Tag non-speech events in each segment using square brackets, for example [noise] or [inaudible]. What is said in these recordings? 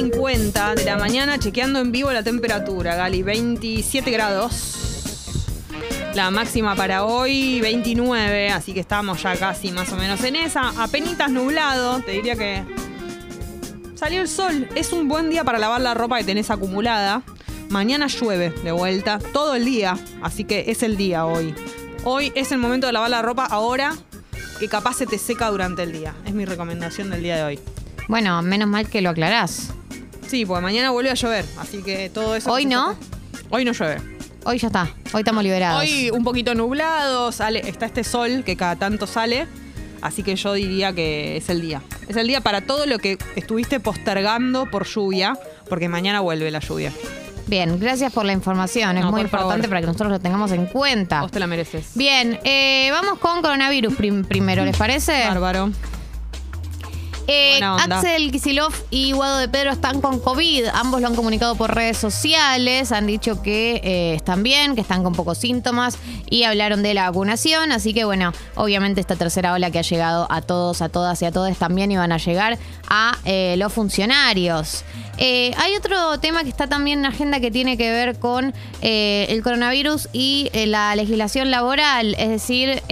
9.50 de la mañana, chequeando en vivo la temperatura, Gali, 27 grados. La máxima para hoy, 29, así que estamos ya casi más o menos en esa. Apenitas nublado, te diría que salió el sol. Es un buen día para lavar la ropa que tenés acumulada. Mañana llueve de vuelta, todo el día, así que es el día hoy. Hoy es el momento de lavar la ropa ahora que capaz se te seca durante el día. Es mi recomendación del día de hoy. Bueno, menos mal que lo aclarás. Sí, porque mañana vuelve a llover, así que todo eso... ¿Hoy no? Hoy no llueve. Hoy ya está. Hoy estamos liberados. Hoy un poquito nublado, sale, está este sol que cada tanto sale, así que yo diría que es el día. Es el día para todo lo que estuviste postergando por lluvia, porque mañana vuelve la lluvia. Bien, gracias por la información. Es muy favor. importante para que nosotros lo tengamos en cuenta. Vos te la mereces. Bien, eh, vamos con coronavirus prim- primero, ¿les parece? Bárbaro. Eh. Axel Kisilov y Guado de Pedro están con COVID. Ambos lo han comunicado por redes sociales. Han dicho que eh, están bien, que están con pocos síntomas y hablaron de la vacunación. Así que, bueno, obviamente esta tercera ola que ha llegado a todos, a todas y a todos también iban a llegar a eh, los funcionarios. Hay otro tema que está también en la agenda que tiene que ver con el coronavirus y la legislación laboral. Es decir,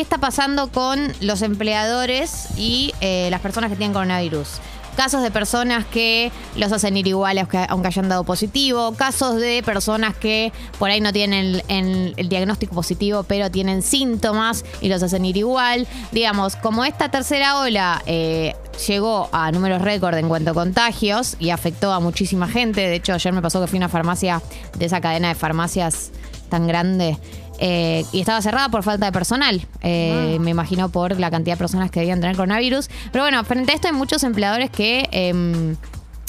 ¿Qué está pasando con los empleadores y eh, las personas que tienen coronavirus? Casos de personas que los hacen ir iguales aunque, hayan dado positivo. Casos de personas que por ahí no tienen el diagnóstico positivo, pero tienen síntomas y los hacen ir igual. Digamos, como esta tercera ola eh, llegó a números récord en cuanto a contagios y afectó a muchísima gente. De hecho, ayer me pasó que fui a una farmacia de esa cadena de farmacias tan grande eh, y estaba cerrada por falta de personal. Eh, Me imagino por la cantidad de personas que debían tener coronavirus. Pero bueno, frente a esto hay muchos empleadores que em,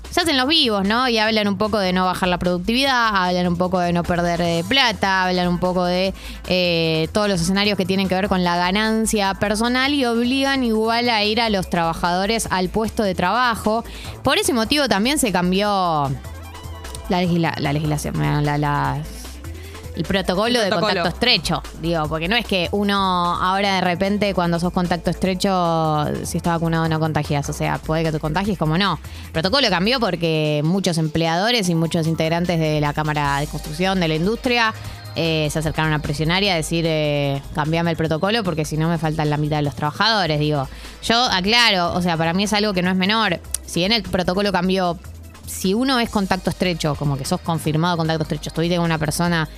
se hacen los vivos, ¿no? Y hablan un poco de no bajar la productividad, hablan un poco de no perder eh, plata, hablan un poco de eh, todos los escenarios que tienen que ver con la ganancia personal y obligan igual a ir a los trabajadores al puesto de trabajo. Por ese motivo también se cambió la, legisla- la legislación, la- la- el protocolo, El de contacto estrecho, digo, porque no es que uno ahora de repente cuando sos contacto estrecho, si está vacunado no contagias, o sea, puede que te contagies como no. El protocolo cambió porque muchos empleadores y muchos integrantes de la Cámara de Construcción, de la industria, eh, se acercaron a presionar y a decir, eh, cambiame el protocolo porque si no me faltan la mitad de los trabajadores, digo. Yo aclaro, o sea, para mí es algo que no es menor. Si bien el protocolo cambió si uno es contacto estrecho, como que sos confirmado contacto estrecho, estuviste con una persona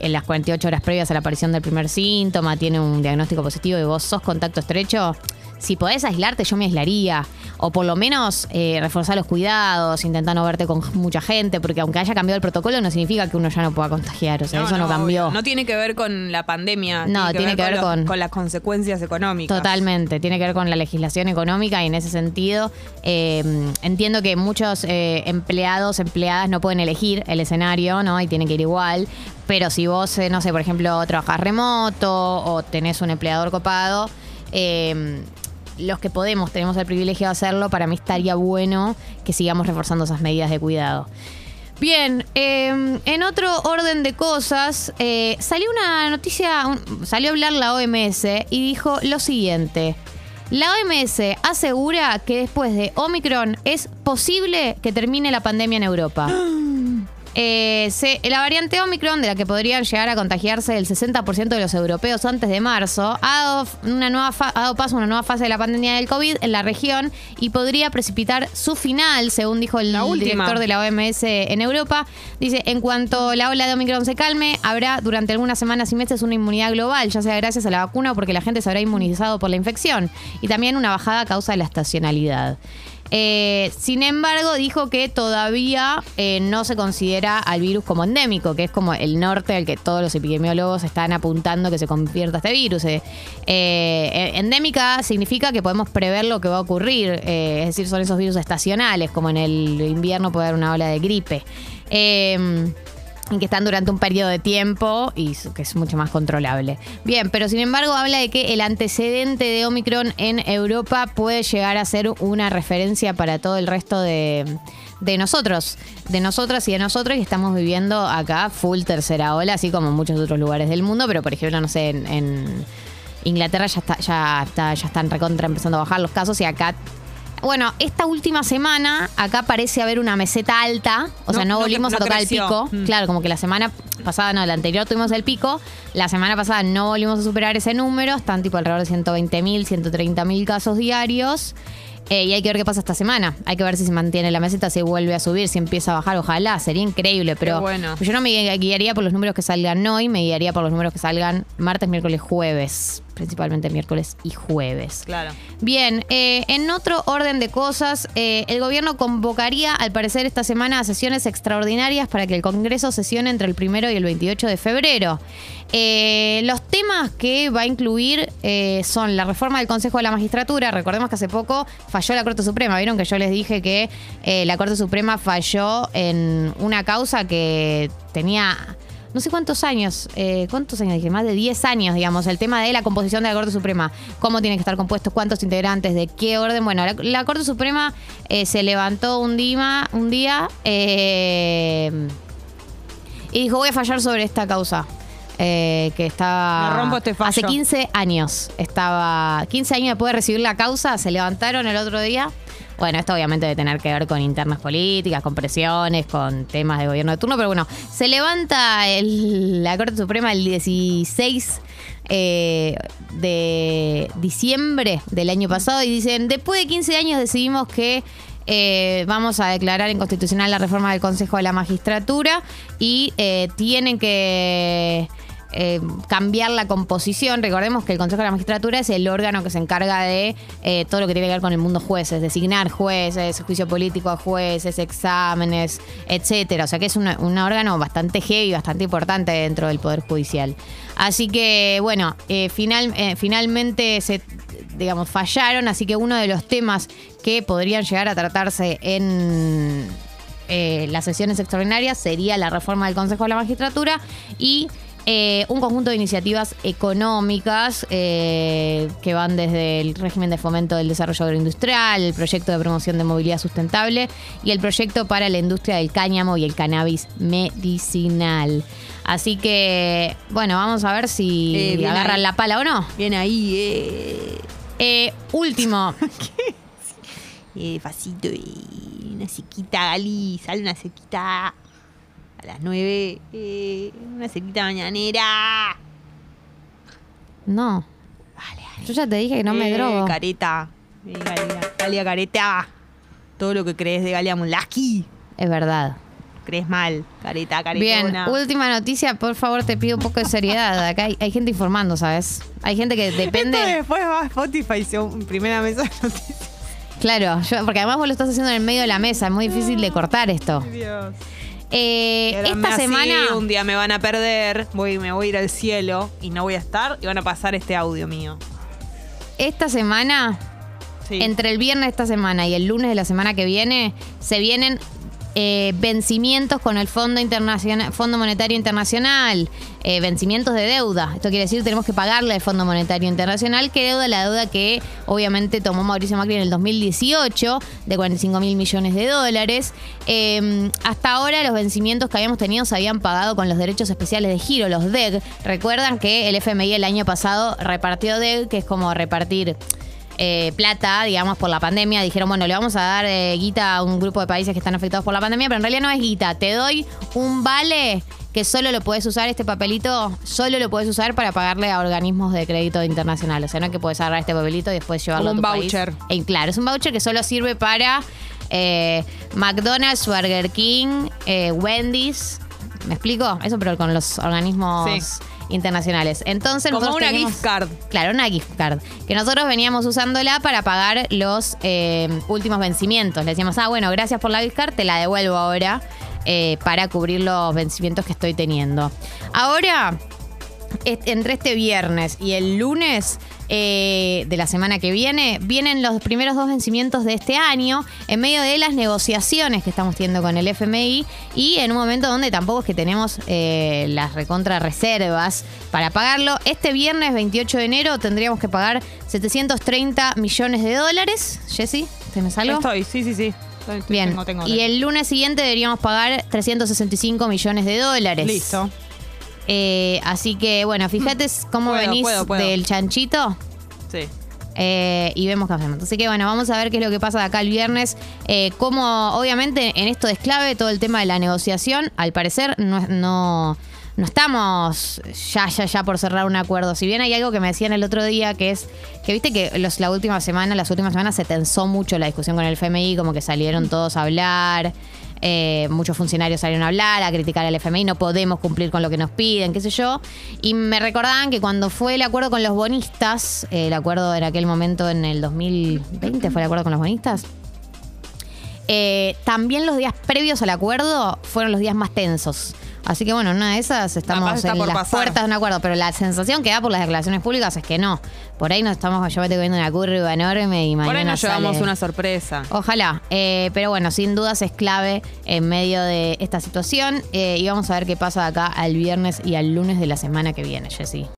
en las 48 horas previas a la aparición del primer síntoma, tiene un diagnóstico positivo y vos sos contacto estrecho, si podés aislarte, yo me aislaría. O por lo menos eh, reforzar los cuidados, intentar no verte con mucha gente, porque aunque haya cambiado el protocolo, no significa que uno ya no pueda contagiar. O sea, eso no, cambió. obvio. No tiene que ver con la pandemia. No, tiene que ver con- con las consecuencias económicas. Totalmente, tiene que ver con la legislación económica y en ese sentido eh, entiendo que muchos eh, empleados, empleadas no pueden elegir el escenario, ¿no? Y tienen que ir igual, pero si vos, no sé, por ejemplo, trabajás remoto o tenés un empleador copado, eh, los que podemos, tenemos el privilegio de hacerlo, para mí estaría bueno que sigamos reforzando esas medidas de cuidado. Bien, eh, en otro orden de cosas, eh, salió una noticia, un- salió a hablar la OMS y dijo lo siguiente. La OMS asegura que después de Omicron es posible que termine la pandemia en Europa. [gasps] [gasps] Eh, se- la variante Omicron, de la que podrían llegar a contagiarse el 60% de los europeos antes de marzo, ha dado, una nueva fa- ha dado paso a una nueva fase de la pandemia del COVID en la región y podría precipitar su final, según dijo el director de la OMS en Europa. Dice, en cuanto la ola de Omicron se calme, habrá durante algunas semanas y meses una inmunidad global, ya sea gracias a la vacuna o porque la gente se habrá inmunizado por la infección. Y también una bajada a causa de la estacionalidad. Eh, sin embargo, dijo que todavía eh, no se considera al virus como endémico, que es como el norte al que todos los epidemiólogos están apuntando que se convierta este virus. Eh, endémica significa que podemos prever lo que va a ocurrir, es decir, son esos virus estacionales, como en el invierno puede haber una ola de gripe. Y que están durante un periodo de tiempo y que es mucho más controlable. Bien, pero sin embargo habla de que el antecedente de Omicron en Europa puede llegar a ser una referencia para todo el resto de, de nosotros, de nosotras y de nosotros que estamos viviendo acá full tercera ola, así como en muchos otros lugares del mundo, pero por ejemplo, no sé, en, en Inglaterra ya está, ya está, ya están recontra empezando a bajar los casos y acá Bueno, esta última semana acá parece haber una meseta alta, o sea, No, no, no volvimos a tocar creció. el pico. Mm. Claro, como que la semana pasada, no, la anterior tuvimos el pico, la semana pasada no volvimos a superar ese número, están tipo alrededor de 120 mil, 130 mil casos diarios. Eh, y hay que ver qué pasa esta semana. Hay que ver si se mantiene la meseta, si vuelve a subir, si empieza a bajar. Ojalá, sería increíble. Pero bueno. yo no me guiaría por los números que salgan hoy, me guiaría por los números que salgan martes, miércoles, jueves. Principalmente miércoles y jueves. Claro. Bien, eh, en otro orden de cosas, eh, el gobierno convocaría, al parecer, esta semana a sesiones extraordinarias para que el Congreso sesione entre el primero y el 28 de febrero. Eh, los temas que va a incluir eh, son la reforma del Consejo de la Magistratura. Recordemos que hace poco falló la Corte Suprema. Vieron que yo les dije que eh, la Corte Suprema falló en una causa que tenía no sé cuántos años, eh, ¿cuántos años dije? Más de 10 años, digamos, el tema de la composición de la Corte Suprema. ¿Cómo tiene que estar compuesto? ¿Cuántos integrantes? ¿De qué orden? Bueno, la, Corte Suprema eh, se levantó un día, un día eh, y dijo, voy a fallar sobre esta causa. Eh, que estaba Me rompo este fallo. hace 15 años estaba 15 años después de recibir la causa se levantaron el otro día bueno, esto obviamente debe tener que ver con internas políticas, con presiones, con temas de gobierno de turno, pero bueno, se levanta el- la Corte Suprema el 16 eh, de diciembre del año pasado y dicen, después de 15 años decidimos que eh, vamos a declarar inconstitucional la reforma del Consejo de la Magistratura y eh, tienen que eh, cambiar la composición. Recordemos que el Consejo de la Magistratura es el órgano que se encarga de eh, todo lo que tiene que ver con el mundo jueces, designar jueces, juicio político a jueces, exámenes, etcétera. O sea que es un órgano bastante heavy, bastante importante dentro del Poder Judicial. Así que, bueno, eh, final, finalmente se digamos, fallaron, así que uno de los temas que podrían llegar a tratarse en las sesiones extraordinarias sería la reforma del Consejo de la Magistratura y eh, un conjunto de iniciativas económicas eh, que van desde el régimen de fomento del desarrollo agroindustrial, el proyecto de promoción de movilidad sustentable y el proyecto para la industria del cáñamo y el cannabis medicinal. Así que, bueno, vamos a ver si Eh, agarran ahí. la pala o no. Bien ahí, eh. Último, [laughs] Eh, facito y una sequita, Gali. Sale una sequita a las 9. Eh, una sequita mañanera. no. Vale. Yo ya te dije que no me Eh, drogo. Careta. Eh, Galia, Galia Careta. Todo lo que crees de Galia Mulaski. Es verdad. Crees mal. Careta, Bien, caretona. última noticia, por favor, te pido un poco de seriedad. Acá hay, hay gente informando, ¿sabes? Hay gente que Esto depende. después va a Spotify, son primera mesa de noticias. Claro, yo- porque además vos lo estás haciendo en el medio de la mesa, es muy difícil de cortar esto. Dios. Eh, esta así, semana. un día me van a perder, voy, me voy a ir al cielo y no voy a estar y van a pasar este audio mío. Esta semana, Sí. entre el viernes de esta semana y el lunes de la semana que viene, se vienen eh, vencimientos con el Fondo Internacional, Fondo Monetario Internacional, eh, vencimientos de deuda. Esto quiere decir tenemos que pagarle al Fondo Monetario Internacional. ¿Qué deuda? La deuda que obviamente tomó Mauricio Macri en el 2018 de 45 mil millones de dólares. Eh, hasta ahora los vencimientos que habíamos tenido se habían pagado con los derechos especiales de giro, los DEG. Recuerdan que el FMI el año pasado repartió DEG, que es como repartir eh, plata, digamos, por la pandemia. Dijeron, bueno, le vamos a dar eh, guita a un grupo de países que están afectados por la pandemia, pero en realidad no es guita. Te doy un vale que solo lo puedes usar, este papelito, solo lo puedes usar para pagarle a organismos de crédito internacional. O sea, no es que puedes agarrar este papelito y después llevarlo Como a un tu país. voucher. Eh, claro, es un voucher que solo sirve para eh, McDonald's, Burger King, Wendy's. ¿Me explico? Eso, pero con los organismos Sí. Internacionales. Entonces, Como nosotros una gift card. Claro, una gift card. Que nosotros veníamos usándola para pagar los eh, últimos vencimientos. Le decíamos, ah, bueno, gracias por la gift card, te la devuelvo ahora eh, para cubrir los vencimientos que estoy teniendo. Ahora, est- entre este viernes y el lunes eh, de la semana que viene, vienen los primeros dos vencimientos de este año en medio de las negociaciones que estamos teniendo con el FMI y en un momento donde tampoco es que tenemos eh, las recontra reservas para pagarlo. Este viernes 28 de enero tendríamos que pagar 730 millones de dólares. Jessy, ¿tenés algo? Estoy, sí, sí, sí. Estoy- Bien. tengo, tengo, y el lunes siguiente deberíamos pagar 365 millones de dólares. Listo. Eh, así que, bueno, fíjate cómo Puedo, venís puedo, puedo. del chanchito. Sí. eh, y vemos qué hacemos. Así que bueno, vamos a ver qué es lo que pasa de acá el viernes. Eh, como obviamente en esto es clave todo el tema de la negociación. Al parecer no, no, no estamos ya, ya, ya por cerrar un acuerdo. Si bien hay algo que me decían el otro día, que es que viste que los, la última semana, las últimas semanas se tensó mucho la discusión con el FMI, como que salieron todos a hablar. Eh, muchos funcionarios salieron a hablar, a criticar al FMI, no podemos cumplir con lo que nos piden, qué sé yo. Y me recordaban que cuando fue el acuerdo con los bonistas, el acuerdo en aquel momento en el 2020, fue el acuerdo con los bonistas, eh, también los días previos al acuerdo fueron los días más tensos. Así que bueno, en una de esas estamos en las pasar. puertas de un acuerdo, pero la sensación que da por las declaraciones públicas es que no. Por ahí nos estamos, yo viendo una curva enorme y mañana Por ahí nos llevamos una sorpresa. Ojalá, eh, pero bueno, sin dudas es clave en medio de esta situación eh, y vamos a ver qué pasa de acá al viernes y al lunes de la semana que viene, Jessy.